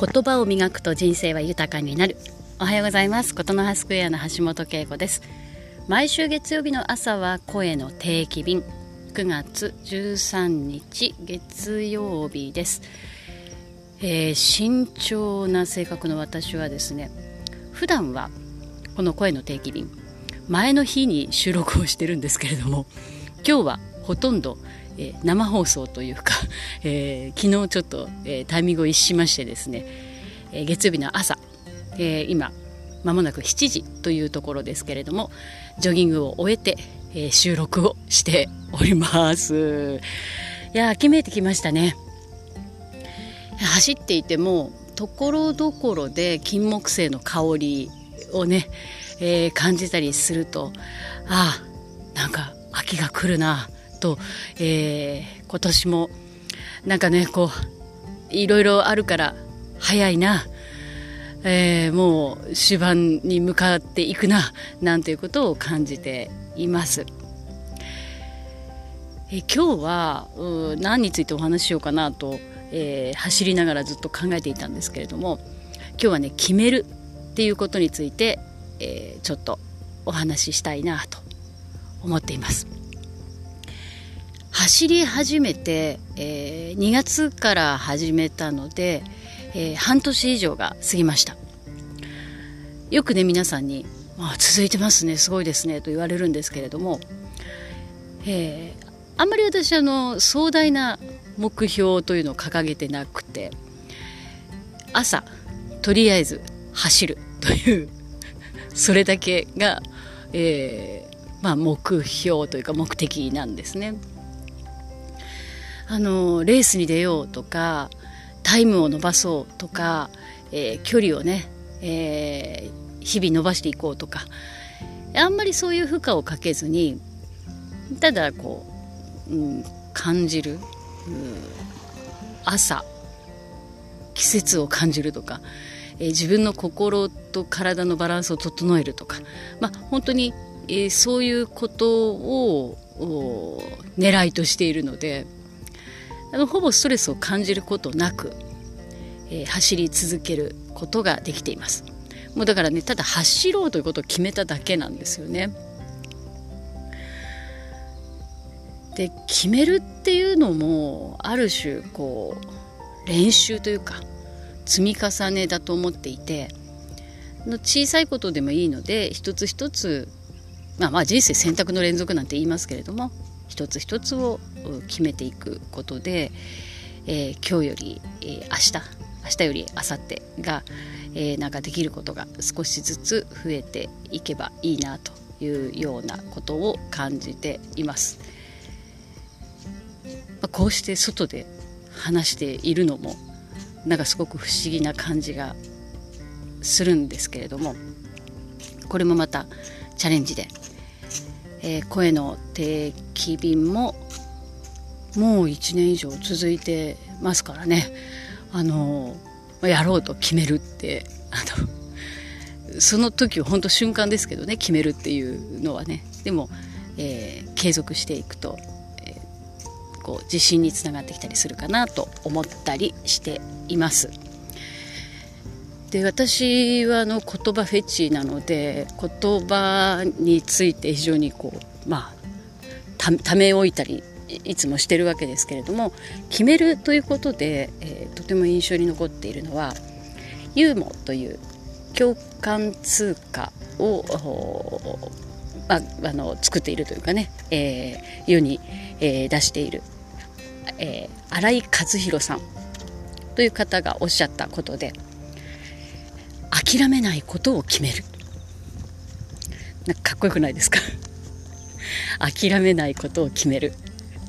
言葉を磨くと人生は豊かになる。おはようございます。琴の葉スクエアの橋本恵子です。毎週月曜日の朝は声の定期便。9月13日月曜日です、えー、慎重な性格の私はですね普段はこの声の定期便。前の日に収録をしてるんですけれども今日はほとんどえー、生放送というか、えー、昨日ちょっと、えー、タイミングを逸しましてですね、え月曜日の朝、え今まもなく7時というところですけれどもジョギングを終えて、え収録をしております。いや秋めいてきましたね。走っていてもところどころで金木犀の香りをね、えー、感じたりするとああなんか秋が来るな。と、えー、今年もなんかねこういろいろあるから早いな、えー、もう終盤に向かっていくななんていうことを感じています。え今日は何についてお話ししようかなと、えー、走りながらずっと考えていたんですけれども今日はね決めるっていうことについて、えー、ちょっとお話ししたいなと思っています。走り始めて、えー、2月から始めたので、えー、半年以上が過ぎましたよくね皆さんに「あ続いてますねすごいですね」と言われるんですけれども、えー、あんまり私あの壮大な目標というのを掲げてなくて朝とりあえず走る というそれだけが、えーまあ、目標というか目的なんですね。あのレースに出ようとかタイムを伸ばそうとか、えー、距離をね、えー、日々伸ばしていこうとかあんまりそういう負荷をかけずにただこう、うん、感じる、うん、朝季節を感じるとか、えー、自分の心と体のバランスを整えるとか、まあ、本当に、えー、そういうことを狙いとしているので。あのほぼストレスを感じることなく、えー、走り続けることができています。もうだからねただ走ろうということを決めただけなんですよね。で決めるっていうのもある種こう練習というか積み重ねだと思っていての小さいことでもいいので一つ一つまあまあ人生選択の連続なんて言いますけれども一つ一つを決めていくことで、えー、今日より、えー、明日明日より明後日が、えー、なんかできることが少しずつ増えていけばいいなというようなことを感じています。まあ、こうして外で話しているのもなんかすごく不思議な感じがするんですけれどもこれもまたチャレンジでえー、声の定期便ももう1年以上続いてますからねあのやろうと決めるって あのその時は本当瞬間ですけどね決めるっていうのはねでも、えー、継続していくと、えー、こう自信につながってきたりするかなと思ったりしています。で私はあの言葉フェチなので言葉について非常にこうまあため置いたりいつもしてるわけですけれども決めるということで、えー、とても印象に残っているのはユーモという共感通貨をまああの作っているというかね、えー、世に、えー、出している、えー、新井和弘さんという方がおっしゃったことで諦めないことを決める。なんかかっこよくないですか？諦めないことを決める、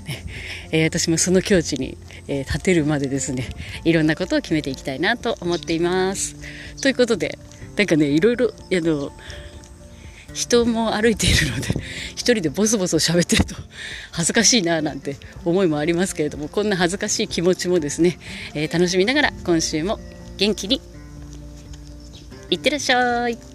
ね えー、私もその境地に、えー、立てるまでですねいろんなことを決めていきたいなと思っています。ということでなんかねいろいろあの人も歩いているので 一人でボソボソ喋ってると恥ずかしいななんて思いもありますけれどもこんな恥ずかしい気持ちもですね、えー、楽しみながら今週も元気にいってらっしゃい。